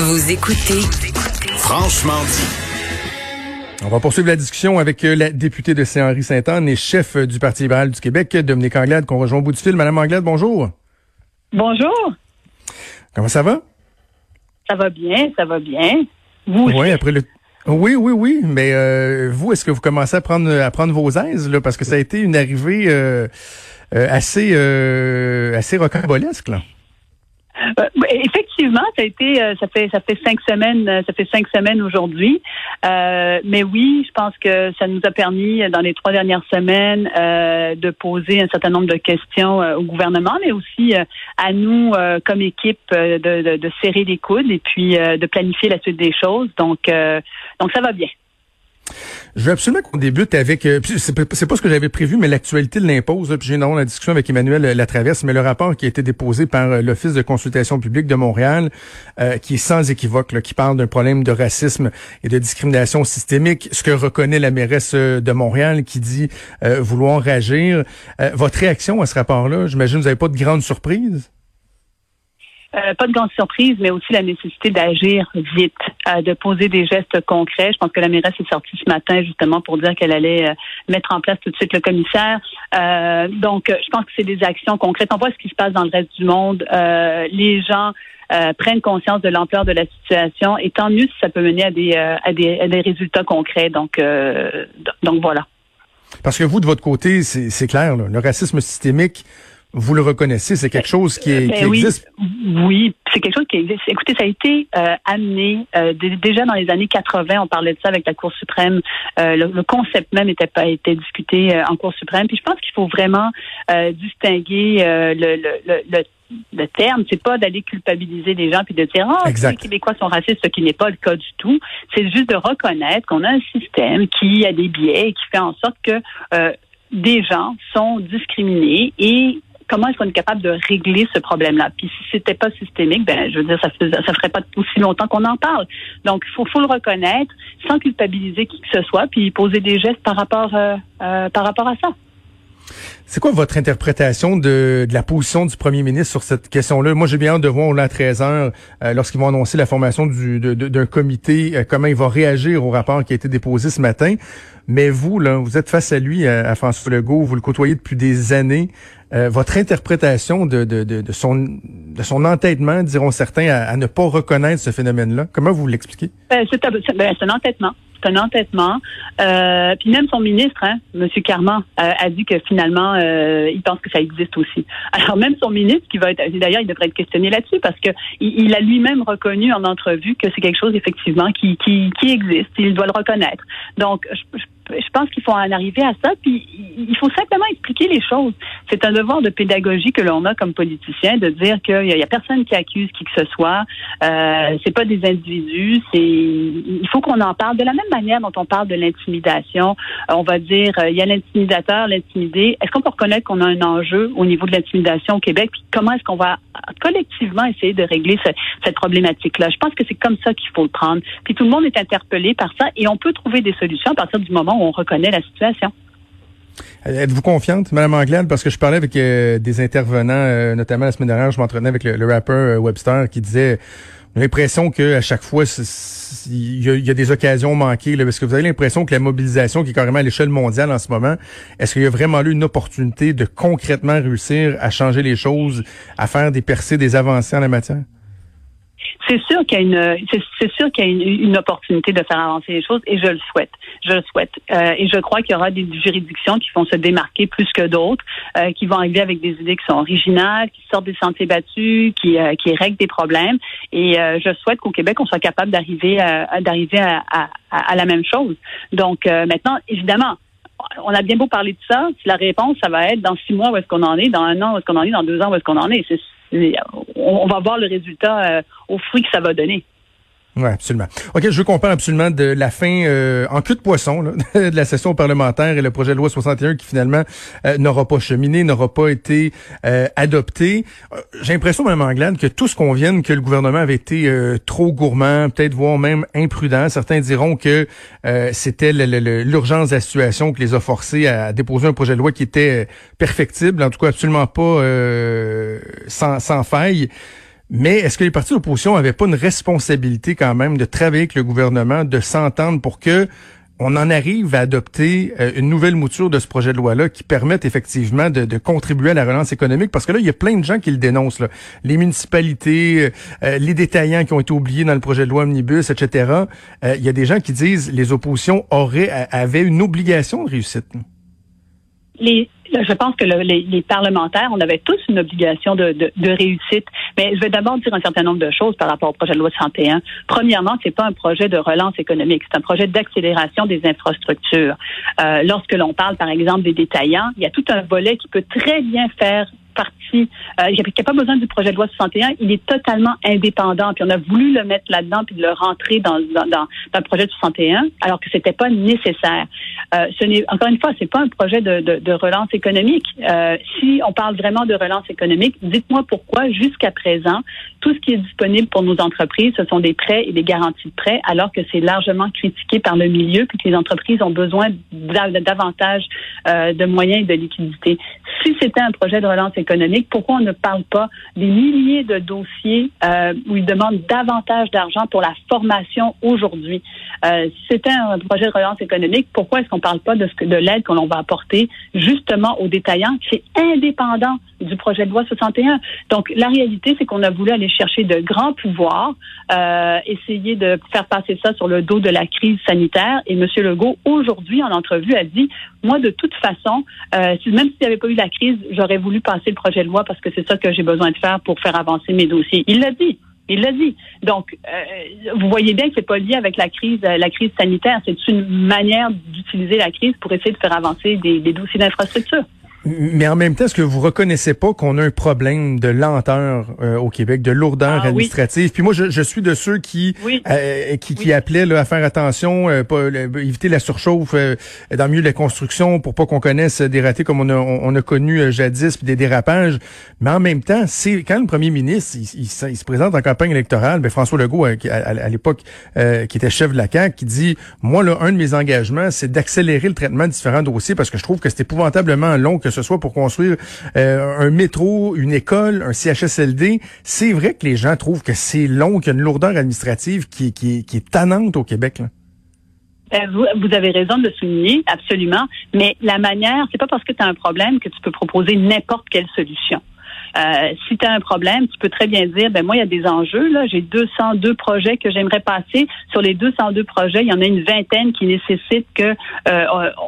Vous écoutez Franchement dit. On va poursuivre la discussion avec euh, la députée de Saint-Henri-Sainte-Anne et chef euh, du Parti libéral du Québec, Dominique Anglade, qu'on rejoint au bout du fil. Madame Anglade, bonjour. Bonjour. Comment ça va? Ça va bien, ça va bien. Vous Oui, après le. Oui, oui, oui. Mais euh, vous, est-ce que vous commencez à prendre à prendre vos aises là, parce que ça a été une arrivée euh, euh, assez euh, assez rocambolesque là. Euh, effectivement, ça a été, euh, ça fait, ça fait cinq semaines, euh, ça fait cinq semaines aujourd'hui. Euh, mais oui, je pense que ça nous a permis dans les trois dernières semaines euh, de poser un certain nombre de questions au gouvernement, mais aussi à nous comme équipe de, de, de serrer les coudes et puis de planifier la suite des choses. Donc, donc ça va bien. Je veux absolument qu'on débute avec, euh, c'est pas ce que j'avais prévu, mais l'actualité l'impose. Puis j'ai eu la discussion avec Emmanuel euh, Latraverse, mais le rapport qui a été déposé par euh, l'Office de consultation publique de Montréal, euh, qui est sans équivoque, là, qui parle d'un problème de racisme et de discrimination systémique, ce que reconnaît la mairesse euh, de Montréal, qui dit euh, vouloir agir. Votre réaction à ce rapport-là, j'imagine vous n'avez pas de grande surprise? Euh, pas de grande surprise, mais aussi la nécessité d'agir vite, euh, de poser des gestes concrets. Je pense que la mairesse est sortie ce matin justement pour dire qu'elle allait euh, mettre en place tout de suite le commissaire. Donc, je pense que c'est des actions concrètes. On voit ce qui se passe dans le reste du monde. Les gens prennent conscience de l'ampleur de la situation et tant mieux si ça peut mener à des, résultats concrets. Donc, donc voilà. Parce que vous, de votre côté, c'est clair, le racisme systémique, vous le reconnaissez, c'est quelque chose qui, est, Ben qui oui, existe? Oui, c'est quelque chose qui existe. Écoutez, ça a été euh, amené euh, dé- déjà dans les années 80. On parlait de ça avec la Cour suprême. Euh, le, le concept même était pas était discuté euh, en Cour suprême. Puis je pense qu'il faut vraiment euh, distinguer euh, le, le, le, le terme, c'est pas d'aller culpabiliser les gens puis de dire ah Exact. les Québécois sont racistes, ce qui n'est pas le cas du tout. C'est juste de reconnaître qu'on a un système qui a des biais et qui fait en sorte que euh, des gens sont discriminés et comment est-ce qu'on est capable de régler ce problème-là? Puis si c'était pas systémique, ben je veux dire, ça fais- ça ferait pas aussi longtemps qu'on en parle. Donc, il faut, faut le reconnaître sans culpabiliser qui que ce soit, puis poser des gestes par rapport euh, euh, par rapport à ça. C'est quoi votre interprétation de, la position du premier ministre sur cette question-là? Moi, j'ai bien hâte de voir là, à 13 heures, euh, lorsqu'ils vont annoncer la formation du- d'un comité, euh, comment il va réagir au rapport qui a été déposé ce matin. Mais vous, là, vous êtes face à lui, à, à François Legault, vous le côtoyez depuis des années. Euh, votre interprétation de, son, entêtement, diront certains, à, à ne pas reconnaître ce phénomène-là, comment vous l'expliquez? C'est- ben, c'est un entêtement. C'est un entêtement. Euh, puis même son ministre, hein, M. Carman, euh, a dit que finalement, euh, il pense que ça existe aussi. Alors même son ministre, qui va être, d'ailleurs, il devrait être questionné là-dessus parce que il, il a lui-même reconnu en entrevue que c'est quelque chose effectivement qui, qui, qui existe. Il doit le reconnaître. Donc, je, je- je pense qu'il faut en arriver à ça. Puis il faut simplement expliquer les choses. C'est un devoir de pédagogie que l'on a comme politicien de dire qu'il y, a- a personne qui accuse qui que ce soit. Euh, c'est pas des individus. C'est il faut qu'on en parle de la même manière dont on parle de l'intimidation. On va dire euh, il y a l'intimidateur, l'intimidé. Est-ce qu'on peut reconnaître qu'on a un enjeu au niveau de l'intimidation au Québec? Puis comment est-ce qu'on va collectivement essayer de régler ce- cette problématique-là? Je pense que c'est comme ça qu'il faut le prendre. Puis tout le monde est interpellé par ça et on peut trouver des solutions à partir du moment on reconnaît la situation. Euh, Êtes-vous confiante, Madame Anglade? Parce que je parlais avec euh, des intervenants, euh, notamment la semaine dernière, je m'entraînais avec le, rappeur Webster qui disait l'impression qu'à chaque fois, il y, a- des occasions manquées. Parce que vous avez l'impression que la mobilisation qui est carrément à l'échelle mondiale en ce moment, est-ce qu'il y a vraiment eu une opportunité de concrètement réussir à changer les choses, à faire des percées, des avancées en la matière? C'est sûr qu'il y a une, c'est, sûr qu'il y a une, une opportunité de faire avancer les choses et je le souhaite. Je le souhaite. Euh, et je crois qu'il y aura des juridictions qui vont se démarquer plus que d'autres, euh, qui vont arriver avec des idées qui sont originales, qui sortent des sentiers battus, qui, euh, qui règlent des problèmes. Et euh, je souhaite qu'au Québec, on soit capable d'arriver à, d'arriver à, à, à la même chose. Donc euh, maintenant, évidemment, on a bien beau parler de ça, la réponse, ça va être dans six mois où est-ce qu'on en est, dans un an où est-ce qu'on en est, dans deux ans où est-ce qu'on en est. on, va voir le résultat euh, au fruit que ça va donner. Oui, absolument. OK, je veux qu'on parle absolument de la fin euh, en queue de poisson là, de la session parlementaire et le projet de loi 61 qui finalement euh, n'aura pas cheminé, n'aura pas été euh, adopté. J'ai l'impression, Mme Anglade, que qu'on vient, que le gouvernement avait été trop gourmand, peut-être voire même imprudent. Certains diront que c'était l'urgence de la situation qui les a forcés à déposer un projet de loi qui était perfectible, en tout cas absolument pas sans, sans faille. Mais est-ce que les partis d'opposition n'avaient pas une responsabilité quand même de travailler avec le gouvernement, de s'entendre pour que on en arrive à adopter euh, une nouvelle mouture de ce projet de loi-là qui permette effectivement de, contribuer à la relance économique? Parce que là, il y a plein de gens qui le dénoncent. Là. Les municipalités, euh, euh, les détaillants qui ont été oubliés dans le projet de loi Omnibus, etc. il y a des gens qui disent les oppositions auraient avaient une obligation de réussite. Les, je pense que les, parlementaires, on avait tous une obligation de, de, réussite. Mais je vais d'abord dire un certain nombre de choses par rapport au projet de loi 61. Premièrement, c'est pas un projet de relance économique, c'est un projet d'accélération des infrastructures. Euh, lorsque l'on parle, par exemple, des détaillants, il y a tout un volet qui peut très bien faire partie. Euh, il n'y a pas besoin du projet de loi 61. Il est totalement indépendant. Puis on a voulu le mettre là-dedans puis le rentrer dans, dans, le projet de 61, alors que c'était pas nécessaire. Euh, ce n'est encore une fois, c'est pas un projet de, relance économique. Euh, si on parle vraiment de relance économique, dites-moi pourquoi jusqu'à présent tout ce qui est disponible pour nos entreprises, ce sont des prêts et des garanties de prêts, alors que c'est largement critiqué par le milieu puis que les entreprises ont besoin davantage euh, de moyens et de liquidité. Si c'était un projet de relance économique pourquoi on ne parle pas des milliers de dossiers euh, où ils demandent davantage d'argent pour la formation aujourd'hui? Euh, si c'était un projet de relance économique, pourquoi est-ce qu'on ne parle pas de, ce que, l'aide qu'on va apporter justement aux détaillants? C'est indépendant du projet de loi 61. Donc, la réalité, c'est qu'on a voulu aller chercher de grands pouvoirs, euh, essayer de faire passer ça sur le dos de la crise sanitaire. Et M. Legault, aujourd'hui, en entrevue, a dit, moi, de toute façon, euh, même s'il n'y avait pas eu la crise, j'aurais voulu passer le projet de loi parce que c'est ça que j'ai besoin de faire pour faire avancer mes dossiers. Il l'a dit. Il l'a dit. Donc, euh, vous voyez bien que c'est pas lié avec la crise, la crise sanitaire. C'est une manière d'utiliser la crise pour essayer de faire avancer des dossiers d'infrastructure. Mais en même temps, est-ce que vous reconnaissez pas qu'on a un problème de lenteur euh, au Québec, de lourdeur ah administrative? Puis moi, je, je, suis de ceux qui euh, qui, qui appelaient là, à faire attention, euh, pas éviter la surchauffe dans le milieu de la construction pour pas qu'on connaisse des ratés comme on a, on, a connu jadis, puis des dérapages. Mais en même temps, c'est quand le premier ministre il, se présente en campagne électorale, ben François Legault, à, à, l'époque, qui était chef de la CAQ, qui dit, moi, là, un de mes engagements, c'est d'accélérer le traitement de différents dossiers parce que je trouve que c'est épouvantablement long que ce soit pour construire euh, un métro, une école, un CHSLD, c'est vrai que les gens trouvent que c'est long, qu'il y a une lourdeur administrative qui, qui, qui est tannante au Québec. Là. Euh, vous, vous, avez raison de le souligner, absolument. Mais la manière, c'est pas parce que tu as un problème que tu peux proposer n'importe quelle solution. Euh, si tu as un problème, tu peux très bien dire, ben moi, il y a des enjeux. Là, j'ai 202 projets que j'aimerais passer. Sur les 202 projets, il y en a une vingtaine qui nécessitent que euh,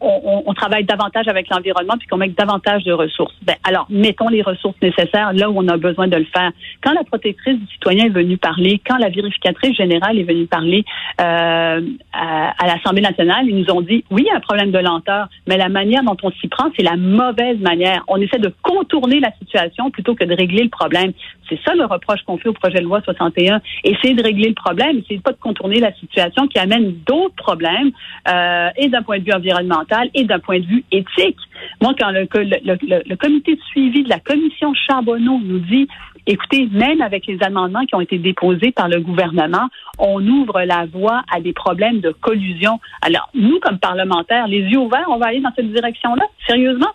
on, on, travaille davantage avec l'environnement puis qu'on mette davantage de ressources. Ben, alors, mettons les ressources nécessaires là où on a besoin de le faire. Quand la protectrice du citoyen est venue parler, quand la vérificatrice générale est venue parler euh, à, à l'Assemblée nationale, ils nous ont dit, oui, il y a un problème de lenteur, mais la manière dont on s'y prend, c'est la mauvaise manière. On essaie de contourner la situation que de régler le problème. C'est ça le reproche qu'on fait au projet de loi 61. Essayer de régler le problème, essayer pas de contourner la situation qui amène d'autres problèmes, euh, et d'un point de vue environnemental et d'un point de vue éthique. Moi, quand le, le, comité de suivi de la commission Charbonneau nous dit, écoutez, même avec les amendements qui ont été déposés par le gouvernement, on ouvre la voie à des problèmes de collusion. Alors, nous, comme parlementaires, les yeux ouverts, on va aller dans cette direction-là, sérieusement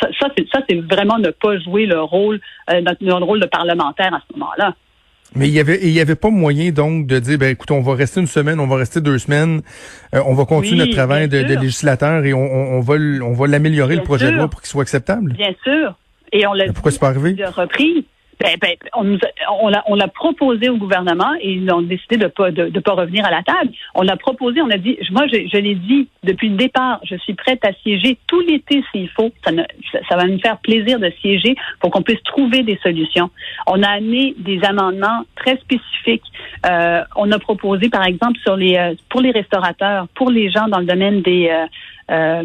ça, ça c'est vraiment ne pas jouer le rôle, euh, notre, rôle de parlementaire à ce moment-là. Mais il y avait il y avait pas moyen donc de dire ben écoute on va rester une semaine on va rester deux semaines euh, on va continuer notre travail de, législateur et on, va on va l'améliorer le projet de loi pour qu'il soit acceptable. Bien sûr. Et on l'a pourquoi c'est pas arrivé? repris. Ben, ben, on, on, l'a, on l'a proposé au gouvernement et ils ont décidé de pas de, de pas revenir à la table. On l'a proposé, on a dit, moi je, je l'ai dit depuis le départ, je suis prête à siéger tout l'été s'il faut. Ça, ça va me faire plaisir de siéger pour qu'on puisse trouver des solutions. On a amené des amendements très spécifiques. Euh, on a proposé, par exemple, sur les euh, pour les restaurateurs, pour les gens dans le domaine des euh, euh,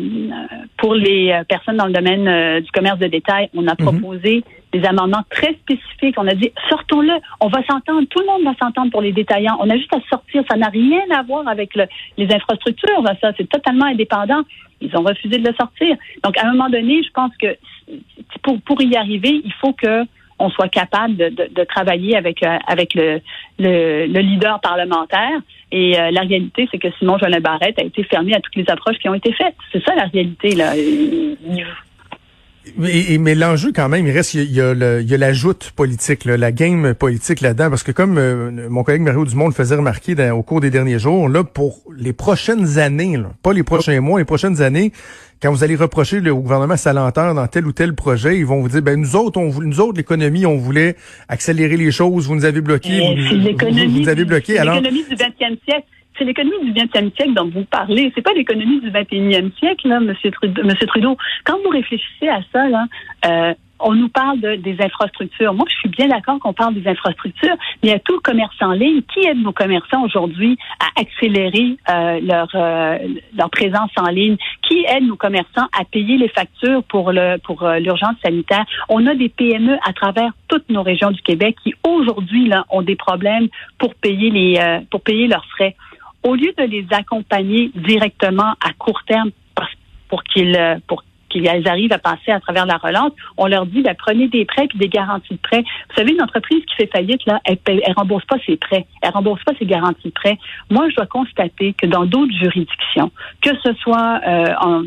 pour les euh, personnes dans le domaine euh, du commerce de détail, on a proposé des amendements très spécifiques. On a dit sortons-le, on va s'entendre, tout le monde va s'entendre pour les détaillants. On a juste à sortir, ça n'a rien à voir avec le, les infrastructures, ça c'est totalement indépendant. Ils ont refusé de le sortir. Donc à un moment donné, je pense que pour pour y arriver, il faut que on soit capable de, de, de travailler avec avec le, le, le leader parlementaire. Et euh, la réalité, c'est que Simon Jolin Barrette a été fermé à toutes les approches qui ont été faites. C'est ça la réalité. Là. Mais, mais l'enjeu quand même, il reste, il y a, le, il y a la joute politique, là, la game politique là-dedans, parce que comme euh, mon collègue Mario Dumont le faisait remarquer dans, au cours des derniers jours, là, pour les prochaines années, là, pas les prochains mois, les prochaines années, quand vous allez reprocher le, au gouvernement sa lenteur dans tel ou tel projet, ils vont vous dire, ben nous autres, on, nous autres, l'économie, on voulait accélérer les choses, vous nous avez bloqué, vous, vous, vous, avez bloqué. Alors, l'économie du 20e siècle c'est l'économie du 20e siècle dont vous parlez. C'est pas l'économie du 21e siècle, là, Monsieur Trudeau. Quand vous réfléchissez à ça, là, euh, on nous parle de, des infrastructures. Moi, je suis bien d'accord qu'on parle des infrastructures, mais il y a tout le commerce en ligne. Qui aide nos commerçants aujourd'hui à accélérer euh, leur, euh, leur présence en ligne? Qui aide nos commerçants à payer les factures pour le pour euh, l'urgence sanitaire? On a des PME à travers toutes nos régions du Québec qui aujourd'hui là ont des problèmes pour payer les euh, pour payer leurs frais au lieu de les accompagner directement à court terme pour qu'ils euh, pour qu'ils arrivent à passer à travers la relance, on leur dit ben, prenez des prêts puis des garanties de prêts. Vous savez, une entreprise qui fait faillite, là, elle, elle rembourse pas ses prêts, elle rembourse pas ses garanties de prêts. Moi, je dois constater que dans d'autres juridictions, que ce soit euh, en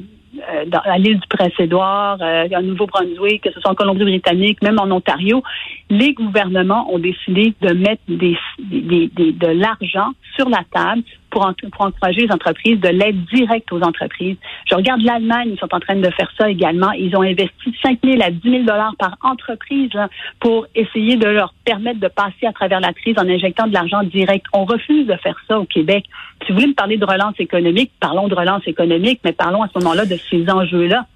euh, à l'île du Prince-Édouard, euh, en Nouveau-Brunswick, que ce soit en Colombie-Britannique, même en Ontario, les gouvernements ont décidé de mettre des, des, des, de l'argent sur la table pour, encourager les entreprises, de l'aide directe aux entreprises. Je regarde l'Allemagne, ils sont en train de faire ça également. Ils ont investi 5 000 à 10 000 dollars par entreprise pour essayer de leur permettre de passer à travers la crise en injectant de l'argent direct. On refuse de faire ça au Québec. Si vous voulez me parler de relance économique, parlons de relance économique, mais parlons à ce moment-là de ces enjeux-là.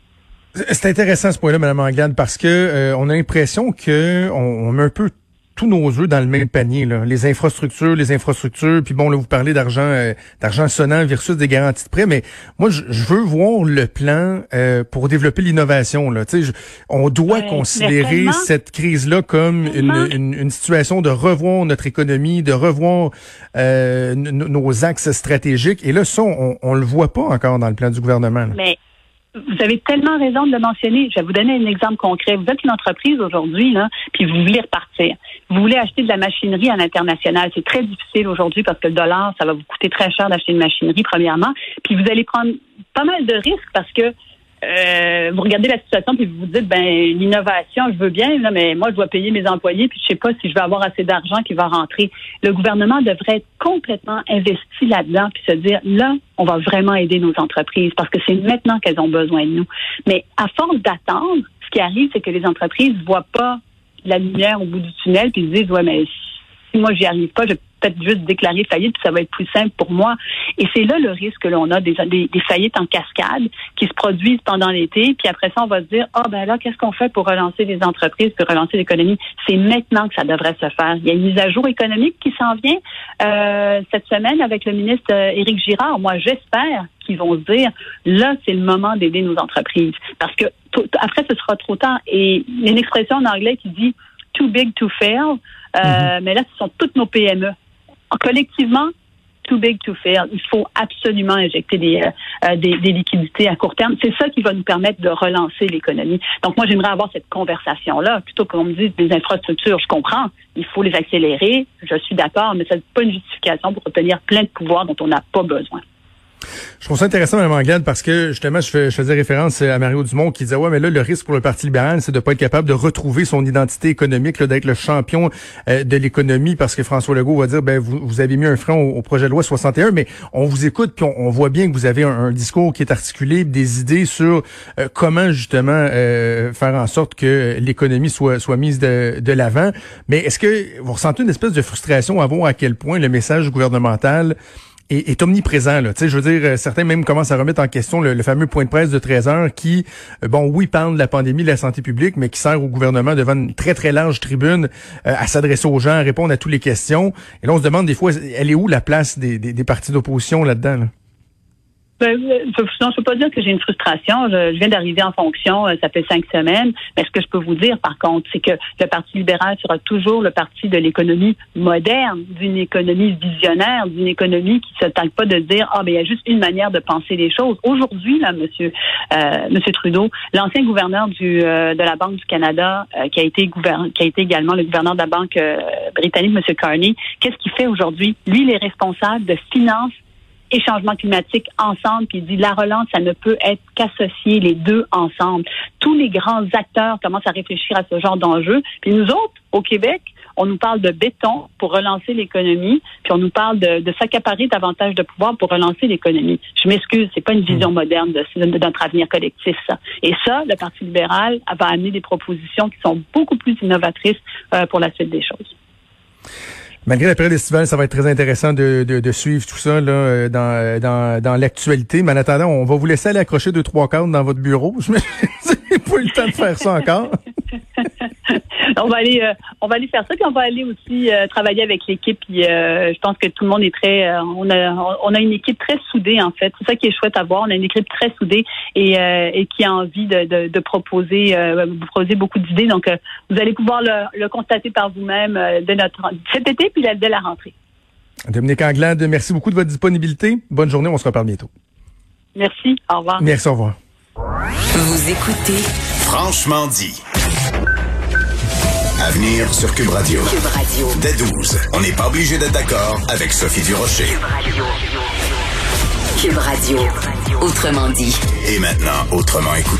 C'est intéressant ce point-là, Mme Anglade, parce que euh, on a l'impression que on, on met un peu tous nos œufs dans le même panier. Là. Les infrastructures, les infrastructures, puis bon, là, vous parlez d'argent euh, d'argent sonnant versus des garanties de prêt, mais moi, je, veux voir le plan euh, pour développer l'innovation. Là. Je, on doit considérer cette crise-là comme une, une, une, situation de revoir notre économie, de revoir euh, nos axes stratégiques. Et là, ça, on, on le voit pas encore dans le plan du gouvernement. Mais vous avez tellement raison de le mentionner. Je vais vous donner un exemple concret. Vous êtes une entreprise aujourd'hui, là, puis vous voulez repartir. Vous voulez acheter de la machinerie à l'international. C'est très difficile aujourd'hui parce que le dollar, ça va vous coûter très cher d'acheter une machinerie, premièrement. Puis vous allez prendre pas mal de risques parce que euh, vous regardez la situation puis vous vous dites ben l'innovation je veux bien là, mais moi je dois payer mes employés puis je sais pas si je vais avoir assez d'argent qui va rentrer. Le gouvernement devrait complètement investi là-dedans puis se dire là on va vraiment aider nos entreprises parce que c'est maintenant qu'elles ont besoin de nous. Mais à force d'attendre, ce qui arrive c'est que les entreprises voient pas la lumière au bout du tunnel puis se disent ouais mais si moi j'y arrive pas, je peut-être juste déclarer faillite, puis ça va être plus simple pour moi. Et c'est là le risque que l'on a des, des, faillites en cascade qui se produisent pendant l'été, puis après ça, on va se dire, ah ben là, qu'est-ce qu'on fait pour relancer les entreprises, pour relancer l'économie? C'est maintenant que ça devrait se faire. Il y a une mise à jour économique qui s'en vient euh, cette semaine avec le ministre euh, Éric Girard. Moi, j'espère qu'ils vont se dire, là, c'est le moment d'aider nos entreprises. Parce que après, ce sera trop tard. Et il y a une expression en anglais qui dit, too big to fail. Euh, mm-hmm. Mais là, ce sont toutes nos PME collectivement, too big to fail. Il faut absolument injecter des, euh, euh, des, des, liquidités à court terme. C'est ça qui va nous permettre de relancer l'économie. Donc, moi, j'aimerais avoir cette conversation-là, plutôt qu'on me dise des infrastructures. Je comprends, il faut les accélérer, je suis d'accord, mais ce n'est pas une justification pour obtenir plein de pouvoirs dont on n'a pas besoin. Je trouve ça intéressant, Mme Anglade, parce que justement, je, fais, je, faisais référence à Mario Dumont qui disait ouais, mais là, le risque pour le Parti libéral, c'est de pas être capable de retrouver son identité économique, d'être le champion euh, de l'économie, parce que François Legault va dire ben vous, vous avez mis un frein au, projet de loi 61, mais on vous écoute puis on, voit bien que vous avez un, discours qui est articulé, des idées sur euh, comment justement euh, faire en sorte que l'économie soit soit mise de, de l'avant. Mais est-ce que vous ressentez une espèce de frustration à voir à quel point le message gouvernemental est, omniprésent. Là. Je veux dire, euh, certains même commencent à remettre en question le, fameux point de presse de 13 heures qui, euh, bon, oui, parle de la pandémie, de la santé publique, mais qui sert au gouvernement devant une très, très large tribune euh, à s'adresser aux gens, à répondre à toutes les questions. Et là, on se demande des fois, elle est où la place des, des, partis d'opposition là-dedans? Ben, euh, je, non, je peux pas dire que j'ai une frustration. Je, je viens d'arriver en fonction, euh, ça fait cinq semaines. Mais ce que je peux vous dire, par contre, c'est que le Parti libéral sera toujours le parti de l'économie moderne, d'une économie visionnaire, d'une économie qui se tente pas de dire ah ben il y a juste une manière de penser les choses. Aujourd'hui, là, Monsieur euh, Monsieur Trudeau, l'ancien gouverneur du euh, de la Banque du Canada, euh, qui a été qui a été également le gouverneur de la Banque britannique, Monsieur Carney, qu'est-ce qu'il fait aujourd'hui? Lui, il est responsable de finances et changement climatique ensemble, puis il dit la relance, ça ne peut être qu'associer les deux ensemble. Tous les grands acteurs commencent à réfléchir à ce genre d'enjeu. Puis nous autres, au Québec, on nous parle de béton pour relancer l'économie, puis on nous parle de, de s'accaparer davantage de pouvoir pour relancer l'économie. Je m'excuse, c'est pas une vision moderne de, de, notre avenir collectif, ça. Et ça, le Parti libéral va amener des propositions qui sont beaucoup plus innovatrices euh, pour la suite des choses. Malgré la période estivale, ça va être très intéressant de, de, suivre tout ça là, euh, dans, euh, dans, dans l'actualité. Mais en attendant, on va vous laisser aller accrocher deux, trois cadres dans votre bureau. Je n'ai pas eu le temps de faire ça encore. on va aller, euh, on va aller faire ça, puis on va aller aussi euh, travailler avec l'équipe. Puis euh, je pense que tout le monde est très, on a, on a une équipe très soudée en fait. C'est ça qui est chouette à voir. On a une équipe très soudée et, et qui a envie de, de, de proposer, vous proposer beaucoup d'idées. Donc vous allez pouvoir le, le constater par vous-même de notre cet été puis dès la rentrée. Dominique Anglade, merci beaucoup de votre disponibilité. Bonne journée, on se reparle bientôt. Merci, au revoir. Merci, au revoir. Vous écoutez Franchement dit. Avenir sur Cube Radio. Cube Radio. Dès 12, on n'est pas obligé d'être d'accord avec Sophie Durocher. Cube Radio. Cube Radio. Autrement dit. Et maintenant, autrement écouté.